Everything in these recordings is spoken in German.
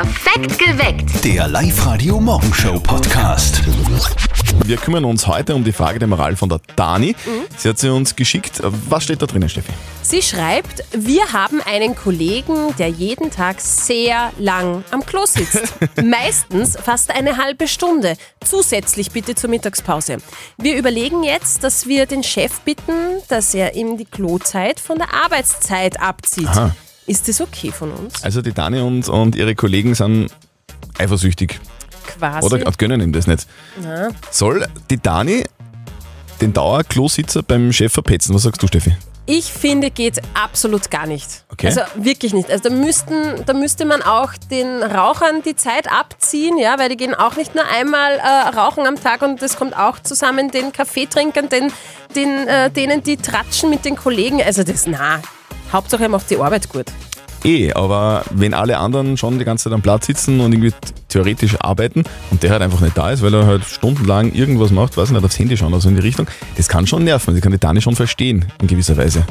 Perfekt geweckt. Der Live-Radio-Morgenshow-Podcast. Wir kümmern uns heute um die Frage der Moral von der Dani. Sie hat sie uns geschickt. Was steht da drinnen, Steffi? Sie schreibt, wir haben einen Kollegen, der jeden Tag sehr lang am Klo sitzt. Meistens fast eine halbe Stunde. Zusätzlich bitte zur Mittagspause. Wir überlegen jetzt, dass wir den Chef bitten, dass er ihm die Klozeit von der Arbeitszeit abzieht. Aha. Ist das okay von uns? Also die Dani und, und ihre Kollegen sind eifersüchtig. Quasi. Oder und gönnen ihm das nicht. Na, Soll die Dani den Dauerklositzer beim Chef verpetzen? Was sagst du, Steffi? Ich finde, geht absolut gar nicht. Okay. Also wirklich nicht. Also da, müssten, da müsste man auch den Rauchern die Zeit abziehen, ja, weil die gehen auch nicht nur einmal äh, rauchen am Tag und das kommt auch zusammen den Kaffeetrinkern, den, den, äh, denen, die tratschen mit den Kollegen. Also das, na, Hauptsache er macht die Arbeit gut. Eh, aber wenn alle anderen schon die ganze Zeit am Platz sitzen und irgendwie theoretisch arbeiten und der halt einfach nicht da ist, weil er halt stundenlang irgendwas macht, weiß ich nicht, aufs Handy schauen, also in die Richtung, das kann schon nerven. Das kann die Dani schon verstehen, in gewisser Weise.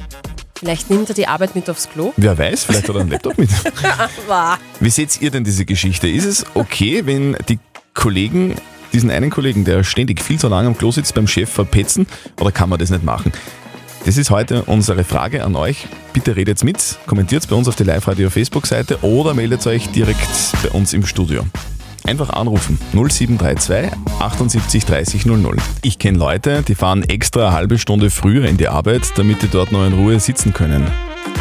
Vielleicht nimmt er die Arbeit mit aufs Klo. Wer weiß, vielleicht hat er einen Laptop mit. Wow. Wie seht ihr denn diese Geschichte? Ist es okay, wenn die Kollegen diesen einen Kollegen, der ständig viel zu lange am Klo sitzt, beim Chef verpetzen oder kann man das nicht machen? Das ist heute unsere Frage an euch. Bitte redet mit, kommentiert bei uns auf der Live-Radio-Facebook-Seite oder meldet euch direkt bei uns im Studio. Einfach anrufen 0732 78 30 00. Ich kenne Leute, die fahren extra eine halbe Stunde früher in die Arbeit, damit die dort noch in Ruhe sitzen können.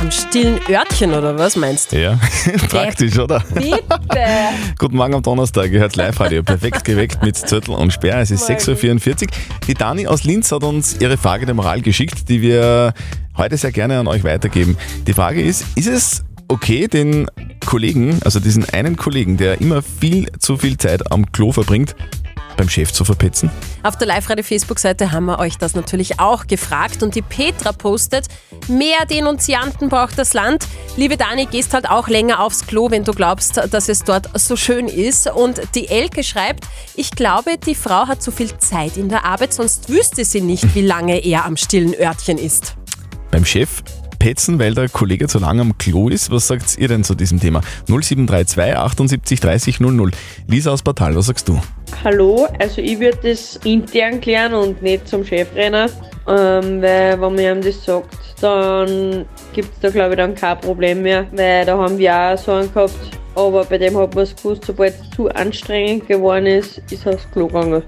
Am stillen Örtchen oder was meinst du? Ja, praktisch, oder? Bitte. Guten Morgen am Donnerstag, ihr hört Live-Radio. Perfekt geweckt mit Zettel und Sperr. Es ist 6.44 Uhr. Die Dani aus Linz hat uns ihre Frage der Moral geschickt, die wir heute sehr gerne an euch weitergeben. Die Frage ist, ist es okay, den Kollegen, also diesen einen Kollegen, der immer viel zu viel Zeit am Klo verbringt, beim Chef zu verpetzen? Auf der Live-Radio-Facebook-Seite haben wir euch das natürlich auch gefragt und die Petra postet, mehr Denunzianten braucht das Land. Liebe Dani, gehst halt auch länger aufs Klo, wenn du glaubst, dass es dort so schön ist. Und die Elke schreibt, ich glaube, die Frau hat zu viel Zeit in der Arbeit, sonst wüsste sie nicht, wie lange er am stillen Örtchen ist. Beim Chef petzen, weil der Kollege zu lange am Klo ist. Was sagt ihr denn zu diesem Thema? 0732 78 30 00. Lisa aus Portal, was sagst du? Hallo, also ich würde das intern klären und nicht zum Chefrenner, ähm, weil wenn man ihm das sagt, dann gibt es da glaube ich dann kein Problem mehr, weil da haben wir auch so einen gehabt, aber bei dem hat man es gewusst, sobald es zu anstrengend geworden ist, ist er aufs Klo gegangen.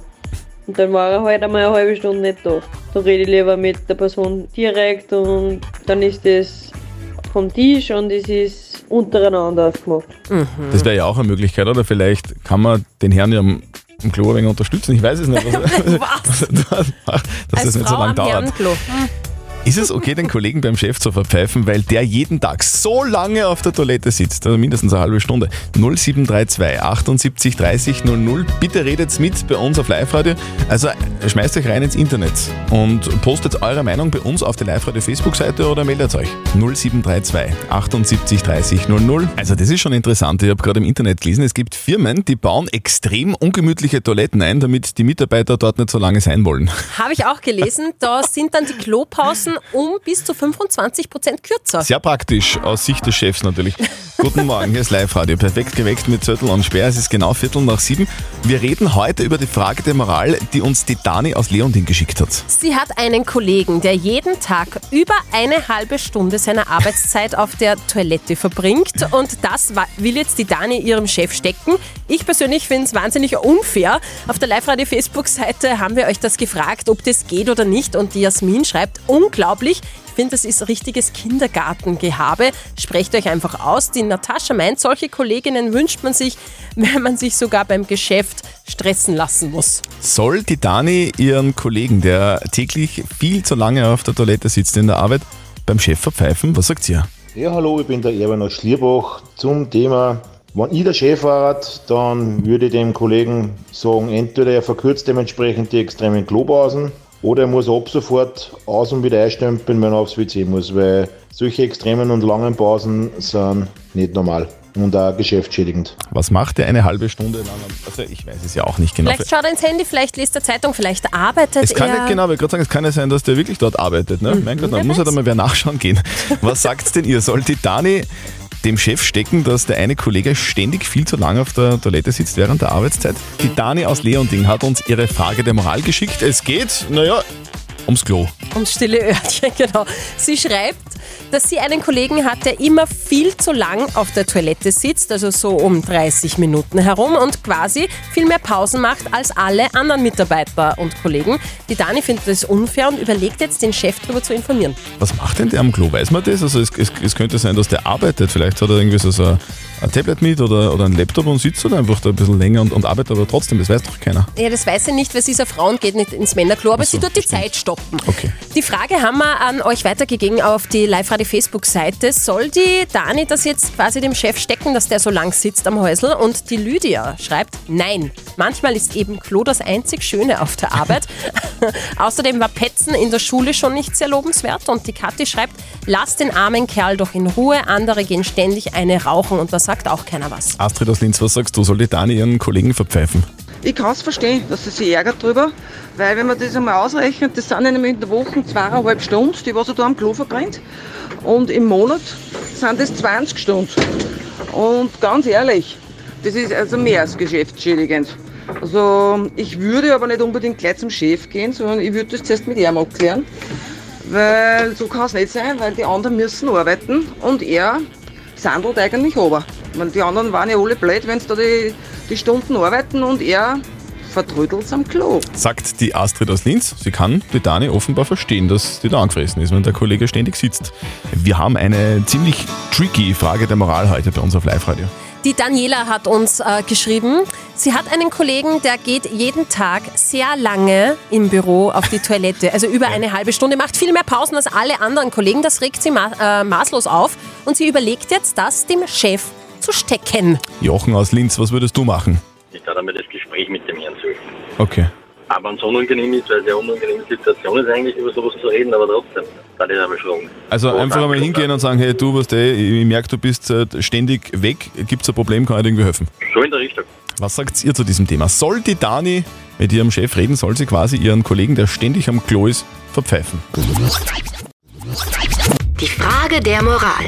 Und dann war er halt einmal eine halbe Stunde nicht da. Da rede ich lieber mit der Person direkt und dann ist das vom Tisch und es ist untereinander aufgemacht. Das wäre ja auch eine Möglichkeit, oder? Vielleicht kann man den Herrn ja am Klo ein wenig unterstützen. Ich weiß es nicht. Was? dass das Als nicht so lange dauert. Herrenklo. Ist es okay, den Kollegen beim Chef zu verpfeifen, weil der jeden Tag so lange auf der Toilette sitzt? Also mindestens eine halbe Stunde. 0732 78 30 00. Bitte redet mit bei uns auf Live-Radio. Also schmeißt euch rein ins Internet und postet eure Meinung bei uns auf der Live-Radio Facebook-Seite oder meldet euch. 0732 78 30 00. Also das ist schon interessant. Ich habe gerade im Internet gelesen, es gibt Firmen, die bauen extrem ungemütliche Toiletten ein, damit die Mitarbeiter dort nicht so lange sein wollen. Habe ich auch gelesen, da sind dann die Klopausen um bis zu 25 Prozent kürzer. Sehr praktisch, aus Sicht des Chefs natürlich. Guten Morgen, hier ist Live-Radio. Perfekt geweckt mit Zettel und Sperr. Es ist genau Viertel nach sieben. Wir reden heute über die Frage der Moral, die uns die Dani aus Leonding geschickt hat. Sie hat einen Kollegen, der jeden Tag über eine halbe Stunde seiner Arbeitszeit auf der Toilette verbringt und das will jetzt die Dani ihrem Chef stecken. Ich persönlich finde es wahnsinnig unfair. Auf der Live-Radio-Facebook-Seite haben wir euch das gefragt, ob das geht oder nicht und die Jasmin schreibt, unglaublich. Ich finde, das ist richtiges Kindergartengehabe. Sprecht euch einfach aus. Die Natascha meint, solche Kolleginnen wünscht man sich, wenn man sich sogar beim Geschäft stressen lassen muss. Soll die Dani ihren Kollegen, der täglich viel zu lange auf der Toilette sitzt in der Arbeit, beim Chef verpfeifen? Was sagt ihr? Ja, hallo, ich bin der Erwin aus Schlierbach. Zum Thema, wenn ich der Chef war, dann würde ich dem Kollegen sagen, entweder er verkürzt dementsprechend die extremen Klopausen oder er muss ab sofort aus und wieder einstempeln, wenn er aufs WC muss, weil solche extremen und langen Pausen sind nicht normal und auch geschäftsschädigend. Was macht er eine halbe Stunde lang? Also ich weiß es ja auch nicht genau. Vielleicht schaut er ins Handy, vielleicht liest er Zeitung, vielleicht arbeitet Es kann er. nicht genau, aber ich gerade sagen, es kann ja sein, dass der wirklich dort arbeitet. Ne? mein Gott, da wer muss halt einmal wer nachschauen gehen. Was sagt denn ihr? Soll die Dani dem Chef stecken, dass der eine Kollege ständig viel zu lange auf der Toilette sitzt während der Arbeitszeit? Die Dani aus Leonding hat uns ihre Frage der Moral geschickt. Es geht, naja, ums Klo. Ums stille Örtchen, genau. Sie schreibt, dass sie einen Kollegen hat, der immer viel zu lang auf der Toilette sitzt, also so um 30 Minuten herum und quasi viel mehr Pausen macht als alle anderen Mitarbeiter und Kollegen. Die Dani findet das unfair und überlegt jetzt, den Chef darüber zu informieren. Was macht denn der am Klo? Weiß man das? Also es, es, es könnte sein, dass der arbeitet. Vielleicht hat er irgendwie so, so ein Tablet mit oder, oder ein Laptop und sitzt dann einfach da ein bisschen länger und, und arbeitet aber trotzdem. Das weiß doch keiner. Ja, das weiß sie nicht, weil sie ist eine Frau und geht nicht ins Männerklo, aber so, sie tut die stimmt. Zeit stoppen. Okay. Die Frage haben wir an euch weitergegeben auf die Live-Radio-Facebook-Seite. Soll die Dani das jetzt quasi dem Chef stecken, dass der so lang sitzt am Häusl? Und die Lydia schreibt, nein. Manchmal ist eben Klo das einzig Schöne auf der Arbeit. Außerdem war Petzen in der Schule schon nicht sehr lobenswert. Und die Kathi schreibt, lass den armen Kerl doch in Ruhe. Andere gehen ständig eine rauchen und da sagt auch keiner was. Astrid aus Linz, was sagst du? Soll die Dani ihren Kollegen verpfeifen? Ich kann es verstehen, dass sie sich ärgert drüber, weil wenn man das einmal ausrechnet, das sind ja nämlich in der Woche zweieinhalb Stunden, die was er da am Klo verbrennt. Und im Monat sind das 20 Stunden. Und ganz ehrlich, das ist also mehr als geschäftsschädigend. Also ich würde aber nicht unbedingt gleich zum Chef gehen, sondern ich würde das zuerst mit ihm abklären. Weil so kann es nicht sein, weil die anderen müssen arbeiten und er sandelt eigentlich aber. Meine, die anderen waren ja alle blöd, wenn sie da die, die Stunden arbeiten und er vertrödelt am Klo. Sagt die Astrid aus Linz. Sie kann die Dani offenbar verstehen, dass die da angefressen ist, wenn der Kollege ständig sitzt. Wir haben eine ziemlich tricky Frage der Moral heute bei uns auf Live-Radio. Die Daniela hat uns äh, geschrieben, sie hat einen Kollegen, der geht jeden Tag sehr lange im Büro auf die Toilette, also über eine halbe Stunde, macht viel mehr Pausen als alle anderen Kollegen. Das regt sie ma äh, maßlos auf und sie überlegt jetzt, das dem Chef zu stecken. Jochen aus Linz, was würdest du machen? Ich darf einmal das Gespräch mit dem Herrn suchen. Okay. Aber wenn es unangenehm ist, weil es ja eine unangenehme Situation ist eigentlich, über sowas zu reden, aber trotzdem, kann ich einmal fragen. Also Was einfach einmal hingehen und sagen, hey du, was ich, ich merke, du bist äh, ständig weg, gibt es ein Problem, kann ich dir irgendwie helfen? So in der Richtung. Was sagt ihr zu diesem Thema? Soll die Dani mit ihrem Chef reden, soll sie quasi ihren Kollegen, der ständig am Klo ist, verpfeifen? Die Frage der Moral.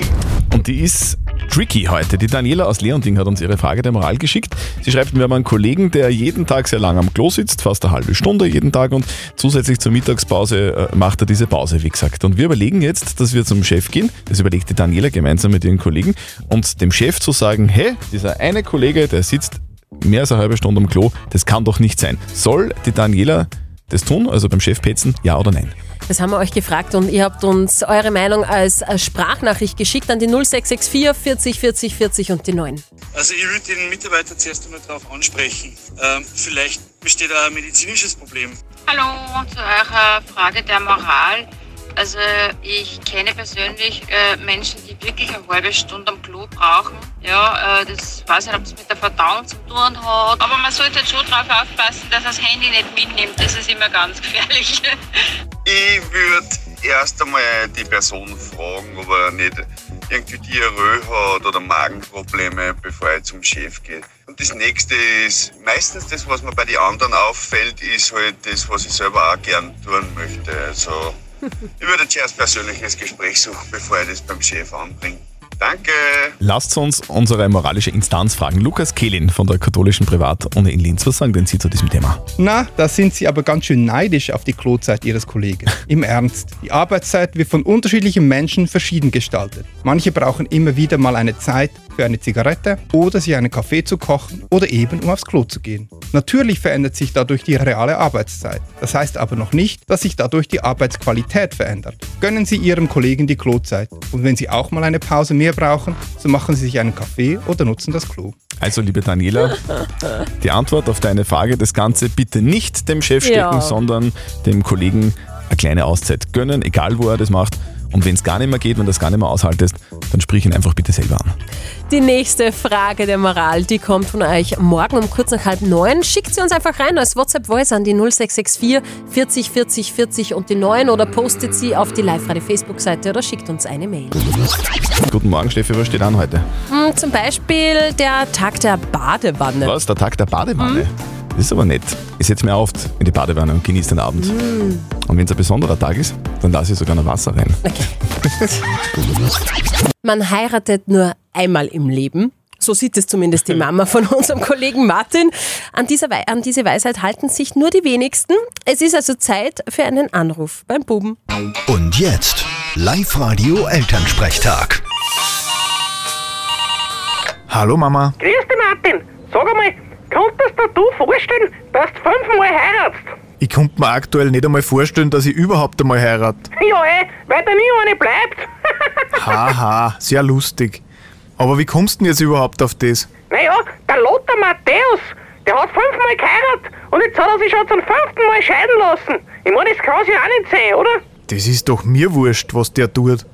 Und die ist tricky heute. Die Daniela aus Leonding hat uns ihre Frage der Moral geschickt. Sie schreibt, wir haben einen Kollegen, der jeden Tag sehr lang am Klo sitzt, fast eine halbe Stunde jeden Tag und zusätzlich zur Mittagspause äh, macht er diese Pause, wie gesagt. Und wir überlegen jetzt, dass wir zum Chef gehen, das überlegt die Daniela gemeinsam mit ihren Kollegen, und dem Chef zu sagen, hey, dieser eine Kollege, der sitzt mehr als eine halbe Stunde am Klo, das kann doch nicht sein. Soll die Daniela das tun, also beim Chef petzen, ja oder nein? Das haben wir euch gefragt und ihr habt uns eure Meinung als Sprachnachricht geschickt an die 0664 40 40 40 und die 9. Also ich würde den Mitarbeiter zuerst einmal darauf ansprechen. Ähm, vielleicht besteht da ein medizinisches Problem. Hallo zu eurer Frage der Moral. Also ich kenne persönlich äh, Menschen, die wirklich eine halbe Stunde am Klo brauchen. Ja, äh, das weiß nicht, ob es mit der Verdauung zu tun hat. Aber man sollte schon darauf aufpassen, dass das Handy nicht mitnimmt. Das ist immer ganz gefährlich. Ich würde erst einmal die Person fragen, ob er nicht irgendwie Diarrhoe hat oder Magenprobleme, bevor er zum Chef geht. Und das nächste ist, meistens das, was mir bei den anderen auffällt, ist halt das, was ich selber auch gern tun möchte. Also ich würde zuerst persönliches Gespräch suchen, bevor ich das beim Chef anbringe. Danke! Lasst uns unsere moralische Instanz fragen. Lukas Kehlin von der katholischen Privatuni in Linz, was sagen denn Sie zu diesem Thema? Na, da sind Sie aber ganz schön neidisch auf die Klozeit Ihres Kollegen. Im Ernst, die Arbeitszeit wird von unterschiedlichen Menschen verschieden gestaltet. Manche brauchen immer wieder mal eine Zeit für eine Zigarette oder sich einen Kaffee zu kochen oder eben um aufs Klo zu gehen. Natürlich verändert sich dadurch die reale Arbeitszeit. Das heißt aber noch nicht, dass sich dadurch die Arbeitsqualität verändert. Gönnen Sie Ihrem Kollegen die Klozeit und wenn Sie auch mal eine Pause mehr brauchen, so machen Sie sich einen Kaffee oder nutzen das Klo. Also, liebe Daniela, die Antwort auf deine Frage, das Ganze bitte nicht dem Chef stecken, Ja. sondern dem Kollegen eine kleine Auszeit gönnen, egal wo er das macht. Und wenn es gar nicht mehr geht, wenn du das gar nicht mehr aushaltest, dann sprich ihn einfach bitte selber an. Die nächste Frage der Moral, die kommt von euch morgen um kurz nach halb neun. Schickt sie uns einfach rein als WhatsApp-Voice an die 0664 40 40 40 und die 9 oder postet sie auf die Live-Radio-Facebook-Seite oder schickt uns eine Mail. Guten Morgen, Steffi, was steht an heute? Hm, zum Beispiel der Tag der Badewanne. Was? Der Tag der Badewanne? Das ist aber nett. Ich setze mir oft in die Badewanne und genieße den Abend. Und wenn es ein besonderer Tag ist, Dann lasse ich sogar noch Wasser rein. Man heiratet nur einmal im Leben. So sieht es zumindest die Mama von unserem Kollegen Martin. An, dieser Wei an diese Weisheit halten sich nur die wenigsten. Es ist also Zeit für einen Anruf beim Buben. Und jetzt Live-Radio Elternsprechtag. Hallo Mama. Grüß dich, Martin. Sag einmal, könntest dir du vorstellen, dass du fünfmal heiratst? Ich konnte mir aktuell nicht einmal vorstellen, dass ich überhaupt einmal heirate. Ja, eh, weil da nie eine bleibt. Haha, sehr lustig. Aber wie kommst du denn jetzt überhaupt auf das? naja, der Lothar Matthäus, der hat fünfmal geheiratet und jetzt hat er sich schon zum fünften Mal scheiden lassen. Ich meine, das kann sich auch nicht sein, oder? Das ist doch mir wurscht, was der tut.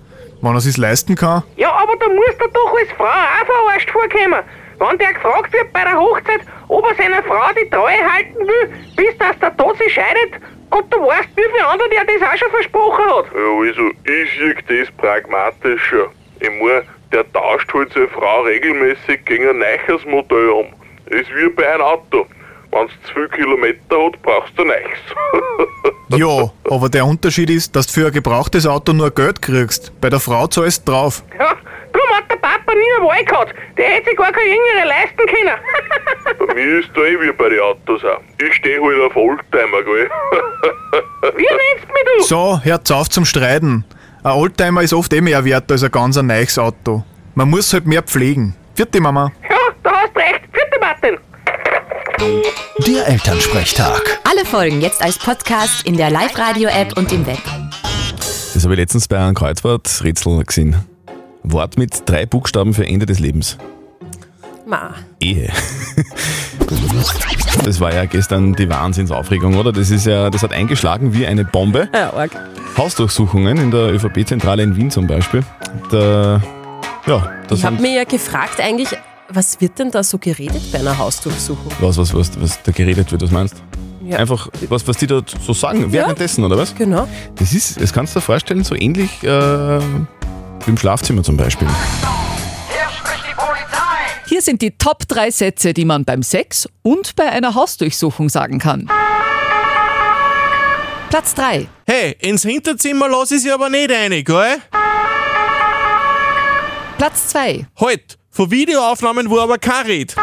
Wenn er sich's leisten kann. Ja, aber da musst du doch als Frau auch verarscht vorkommen. Wenn der gefragt wird bei der Hochzeit, ob er seiner Frau die Treue halten will, bis dass der Tod sich scheidet, und du weißt, wie viele andere der das auch schon versprochen hat. Ja, also, ich sehe das pragmatischer. Ich mein, der tauscht halt seine Frau regelmäßig gegen ein neues Modell um. Ist wie bei einem Auto. Wenn's zu viel Kilometer hat, brauchst du nichts. Ja, aber der Unterschied ist, dass du für ein gebrauchtes Auto nur Geld kriegst. Bei der Frau zahlst du drauf. Ja, darum hat der Papa nie eine Wahl gehabt. Der hätte sich gar keine jüngere leisten können. bei mir ist da eh wie bei den Autos auch. Ich stehe halt auf Oldtimer, gell? Wie nennst mich du? So, hört auf zum Streiten. Ein Oldtimer ist oft eh mehr wert als ein ganz ein neues Auto. Man muss halt mehr pflegen. Vierte Mama. Ja, da hast recht. Vierte Martin. Der Elternsprechtag. Alle Folgen jetzt als Podcast in der Live-Radio-App und im Web. Das habe ich letztens bei einem Kreuzworträtsel gesehen. Wort mit drei Buchstaben für Ende des Lebens. Ma. Ehe. Das war ja gestern die Wahnsinnsaufregung, oder? Das ist ja, das hat eingeschlagen wie eine Bombe. Ja, arg. Hausdurchsuchungen in der ÖVP-Zentrale in Wien zum Beispiel. Da, ja, das Ich habe mir ja gefragt eigentlich, was wird denn da so geredet bei einer Hausdurchsuchung? was, was, was, was da geredet wird, was meinst du? Ja. Einfach, was, was die da so sagen, währenddessen, oder was? Genau. Das ist, das kannst du dir vorstellen, so ähnlich äh, im Schlafzimmer zum Beispiel. Hier sind die Top 3 Sätze, die man beim Sex und bei einer Hausdurchsuchung sagen kann. Platz 3. Hey, ins Hinterzimmer lass ich sie aber nicht rein, gell? Platz 2. Halt, von Videoaufnahmen, wo aber kein redet.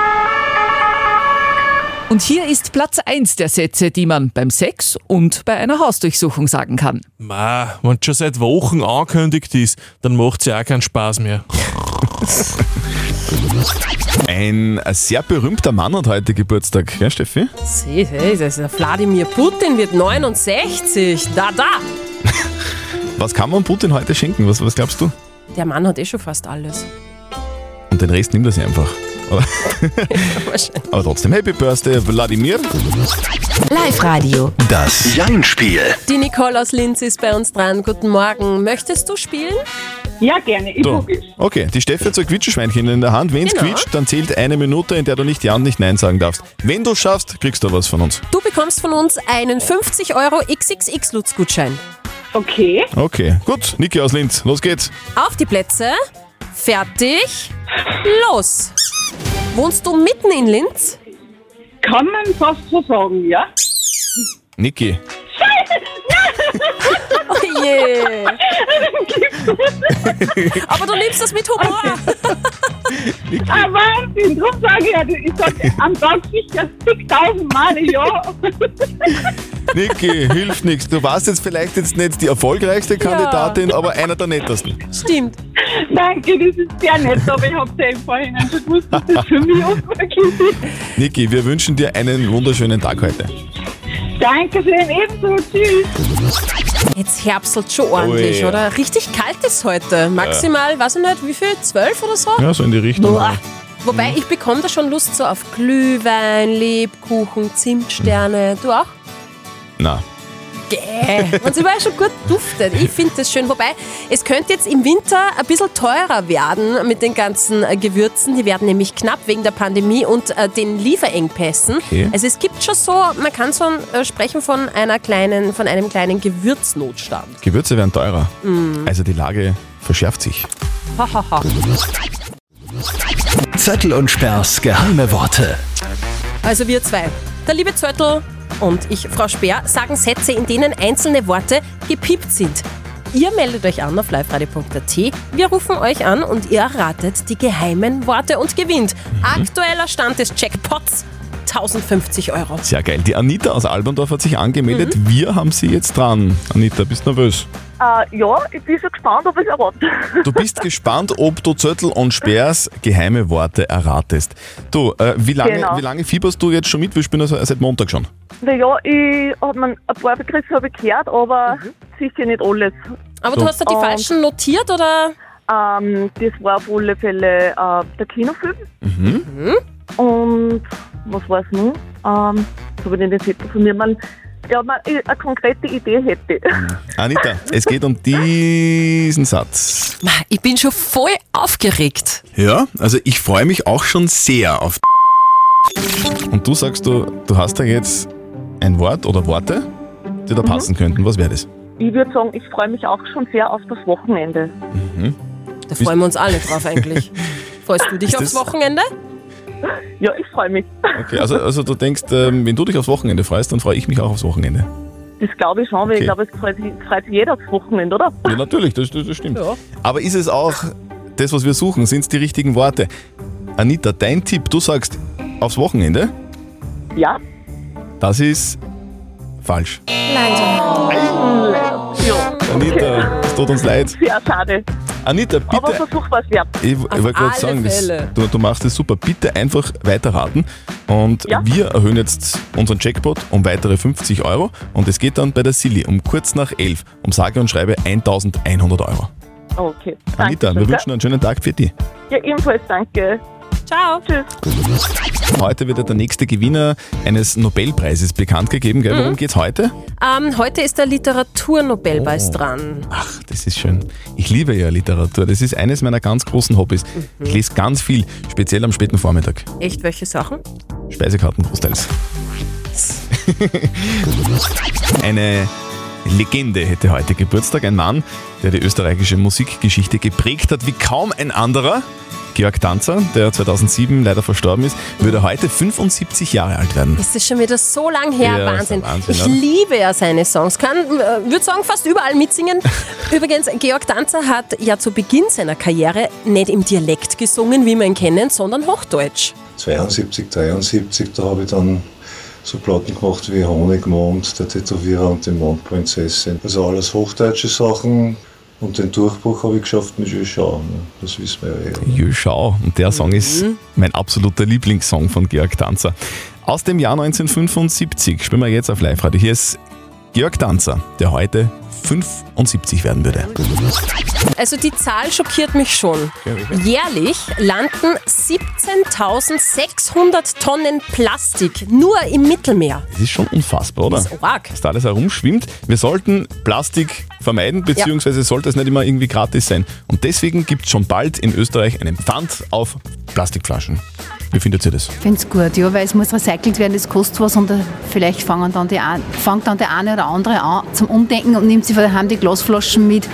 Und hier ist Platz 1 der Sätze, die man beim Sex und bei einer Hausdurchsuchung sagen kann. Ma, wenn schon seit Wochen angekündigt ist, dann macht's ja auch keinen Spaß mehr. Ein sehr berühmter Mann hat heute Geburtstag, gell, Steffi? Seht, hey, das ist der Wladimir Putin wird 69. Da, da. Was kann man Putin heute schenken? Was, was glaubst du? Der Mann hat eh schon fast alles. Und den Rest nimmt er sich einfach. Aber, trotzdem, Happy Birthday, Wladimir. Live-Radio. Das Jein-Spiel. Die Nicole aus Linz ist bei uns dran. Guten Morgen. Möchtest du spielen? Ja, gerne. Ich So. probier's. Okay, die Steffi hat so ein Quietscheschweinchen in der Hand. Wenn es Genau. quietscht, dann zählt eine Minute, in der du nicht Ja und nicht Nein sagen darfst. Wenn du schaffst, kriegst du was von uns. Du bekommst von uns einen 50 Euro XXX-Lutz-Gutschein. Okay. Okay, gut. Niki aus Linz, los geht's. Auf die Plätze. Fertig. Los. Wohnst du mitten in Linz? Kann man fast so sagen, ja? Niki, Oh je. Aber du nimmst das mit Humor. Ah, Wahnsinn. Drum sage ich ja, ich sage am Tag sicher zigtausend Male ja. Niki, hilft nichts. Du warst jetzt vielleicht jetzt nicht die erfolgreichste Kandidatin, aber einer der nettesten. Stimmt. Danke, das ist sehr nett, aber ich habe ja im Vorhinein schon gewusst, dass das für mich unmöglich ist. Niki, wir wünschen dir einen wunderschönen Tag heute. Dankeschön, ebenso. Tschüss. Jetzt herbstelt schon ordentlich, ja. oder? Richtig kalt ist heute. Maximal, weiß ich nicht, wie viel? Zwölf oder so? Ja, so in die Richtung. Boah. Wobei, ich bekomme da schon Lust so auf Glühwein, Lebkuchen, Zimtsterne. Du auch? Na, Gäh. Und es überall schon gut duftet. Ich finde das schön. Wobei, es könnte jetzt im Winter ein bisschen teurer werden mit den ganzen äh, Gewürzen. Die werden nämlich knapp wegen der Pandemie und äh, den Lieferengpässen. Okay. Also es gibt schon so, man kann so äh, sprechen von einer kleinen, von einem kleinen Gewürznotstand. Gewürze werden teurer. Mm. Also die Lage verschärft sich. Zettel und Sperrs geheime Worte. Also wir zwei. Der liebe Zöttl und ich, Frau Speer, sagen Sätze, in denen einzelne Worte gepiept sind. Ihr meldet euch an auf liveradio.at. Wir rufen euch an und ihr erratet die geheimen Worte und gewinnt. Aktueller Stand des Jackpots 1050 Euro. Sehr geil. Die Anita aus Alberndorf hat sich angemeldet. Mhm. Wir haben sie jetzt dran. Anita, bist du nervös? Äh, ja, ich bin schon gespannt, ob ich es erwarte. Du bist gespannt, ob du Zöttl und Sperrs geheime Worte erratest. Du, äh, wie, lange, Genau. wie lange fieberst du jetzt schon mit? Wir spielen also seit Montag schon. Naja, ich hab man ein paar Begriffe habe ich gehört, aber sicher nicht alles. Aber du hast da die falschen notiert oder? Ähm, das war auf alle Fälle äh, der Kinofilm. Mhm. Und was war es noch? Ähm, so habe ich den Zettel von mir. Man, ja, man, eine konkrete Idee hätte. Anita, es geht um diesen Satz. Ich bin schon voll aufgeregt. Ja, also ich freue mich auch schon sehr auf Und du sagst, du, du hast da jetzt ein Wort oder Worte, die da passen könnten. Was wäre das? Ich würde sagen, ich freue mich auch schon sehr auf das Wochenende. Mhm. Da freuen wir uns alle drauf eigentlich. Freust du dich Ist aufs das- Wochenende? Ja, ich freue mich. Okay, also, also du denkst, ähm, wenn du dich aufs Wochenende freust, dann freue ich mich auch aufs Wochenende. Das glaube ich schon, weil Okay. ich glaube, es freut sich, freut sich jeder aufs Wochenende, oder? Ja, natürlich, das, das, das stimmt. Aber ist es auch das, was wir suchen? Sind es die richtigen Worte? Anita, dein Tipp, du sagst aufs Wochenende, Ja. das ist falsch. Leider. Ja. Anita, es tut uns leid. Sehr schade. Anita, bitte. Aber Versuch was wert. Ich, ich wollte gerade sagen, das, du, du machst es super. Bitte einfach weiterraten. Und wir erhöhen jetzt unseren Jackpot um weitere 50 Euro. Und es geht dann bei der Silly um kurz nach 11 um sage und schreibe 1100 Euro. Okay. Anita, wir wünschen einen schönen Tag für dich. Ja, ebenfalls danke. Ciao. Tschüss. Heute wird ja der nächste Gewinner eines Nobelpreises bekannt gegeben. Gell? Worum Mhm. geht's heute? Ähm, heute ist der Literaturnobelpreis Oh. dran. Ach, das ist schön. Ich liebe ja Literatur. Das ist eines meiner ganz großen Hobbys. Ich lese ganz viel, speziell am späten Vormittag. Echt, welche Sachen? Speisekarten großteils. Eine Legende hätte heute Geburtstag. Ein Mann, der die österreichische Musikgeschichte geprägt hat wie kaum ein anderer. Georg Danzer, der 2007 leider verstorben ist, würde heute 75 Jahre alt werden. Ist das schon wieder so lang her? Ja, Wahnsinn. ist Wahnsinn, ich oder? liebe ja seine Songs. Kann, äh, würde sagen, fast überall mitsingen. Übrigens, Georg Danzer hat ja zu Beginn seiner Karriere nicht im Dialekt gesungen, wie wir ihn kennen, sondern Hochdeutsch. 72, 73, da habe ich dann so Platten gemacht wie Honigmond, der Tätowierer und die Mondprinzessin. Also alles hochdeutsche Sachen. Und den Durchbruch habe ich geschafft mit Juschau. Ne? Das wissen wir ja eh. Jö, schau. Und der Song ist mein absoluter Lieblingssong von Georg Danzer. Aus dem Jahr 1975 spielen wir jetzt auf Live-Radio. Hier ist Georg Danzer, der heute 75 werden würde. Also die Zahl schockiert mich schon. Jährlich landen 17.600 Tonnen Plastik nur im Mittelmeer. Das ist schon unfassbar, oder? Das ist arg. Dass da alles herumschwimmt. Wir sollten Plastik vermeiden, beziehungsweise sollte es nicht immer irgendwie gratis sein. Und deswegen gibt es schon bald in Österreich einen Pfand auf Plastikflaschen. Wie findet ihr das? Ich finde es gut, ja, weil es muss recycelt werden, das kostet was und äh, vielleicht fangen dann die, ein- fängt dann der eine oder andere an zum Umdenken und nimmt sich von daheim die Glasflaschen mit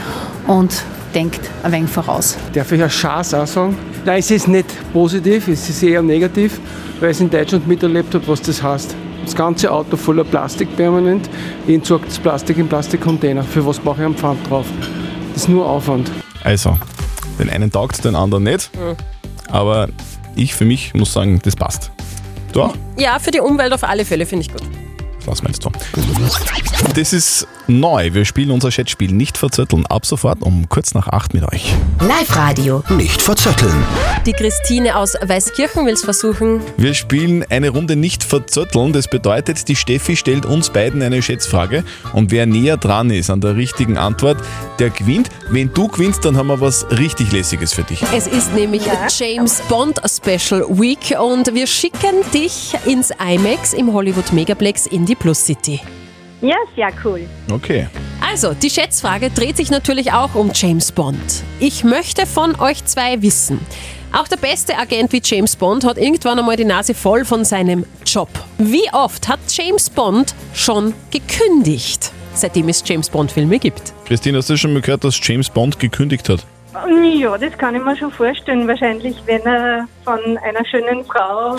und denkt ein wenig voraus. Darf ich eine Chance auch sagen? Nein, es ist nicht positiv, es ist eher negativ, weil ich in Deutschland miterlebt habe, was das heißt. Das ganze Auto voller Plastik permanent. Ich entsorge das Plastik in Plastikcontainer. Für was mache ich einen Pfand drauf? Das ist nur Aufwand. Also, den einen taugt, den anderen nicht. Aber ich für mich muss sagen, das passt. Du auch? Ja, für die Umwelt auf alle Fälle finde ich gut. Was meinst du? Das ist neu. Wir spielen unser Chatspiel nicht verzötteln. Ab sofort um kurz nach acht mit euch. Live-Radio. Nicht verzötteln. Die Christine aus Weißkirchen will es versuchen. Wir spielen eine Runde nicht verzötteln. Das bedeutet, die Steffi stellt uns beiden eine Schätzfrage und wer näher dran ist an der richtigen Antwort, der gewinnt. Wenn du gewinnst, dann haben wir was richtig Lässiges für dich. Es ist nämlich James Bond Special Week und wir schicken dich ins IMAX im Hollywood Megaplex in die Plus City. Ja, sehr cool. Okay. Also, die Schätzfrage dreht sich natürlich auch um James Bond. Ich möchte von euch zwei wissen. Auch der beste Agent wie James Bond hat irgendwann einmal die Nase voll von seinem Job. Wie oft hat James Bond schon gekündigt, seitdem es James Bond Filme gibt? Christine, hast du schon mal gehört, dass James Bond gekündigt hat? Ja, das kann ich mir schon vorstellen. Wahrscheinlich, wenn er von einer schönen Frau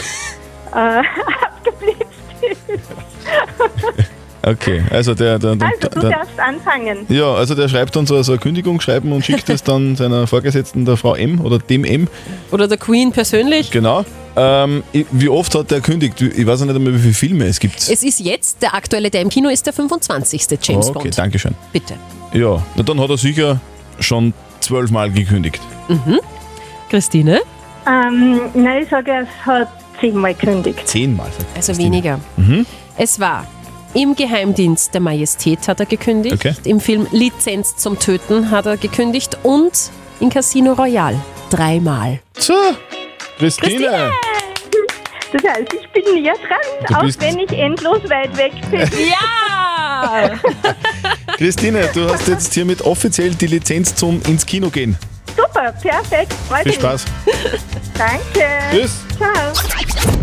äh, abgeblitzt Okay, also der, der, der, Also, du der, darfst anfangen. ja, also der schreibt uns also eine Kündigung schreiben und schickt es dann seiner Vorgesetzten, der Frau M oder dem M. Oder der Queen persönlich. Genau. Ähm, wie oft hat der kündigt? Ich weiß ja nicht einmal, wie viele Filme es gibt. Es ist jetzt, der aktuelle, der im Kino ist, der 25. James okay, Bond. danke schön. Bitte. Ja, na dann hat er sicher schon zwölfmal gekündigt. Mhm. Christine? Ähm, nein, ich sage, es hat zehnmal gekündigt. Zehnmal. Also weniger. Mhm. Es war im Geheimdienst der Majestät hat er gekündigt, Okay. im Film Lizenz zum Töten hat er gekündigt und in Casino Royale dreimal. So, Christine. Das heißt, ich bin näher dran, auch wenn ich endlos weit weg bin. Ja! Christine, du hast jetzt hiermit offiziell die Lizenz zum ins Kino gehen. Super, perfekt. Freut Viel mich. Spaß. Danke. Tschüss. Ciao.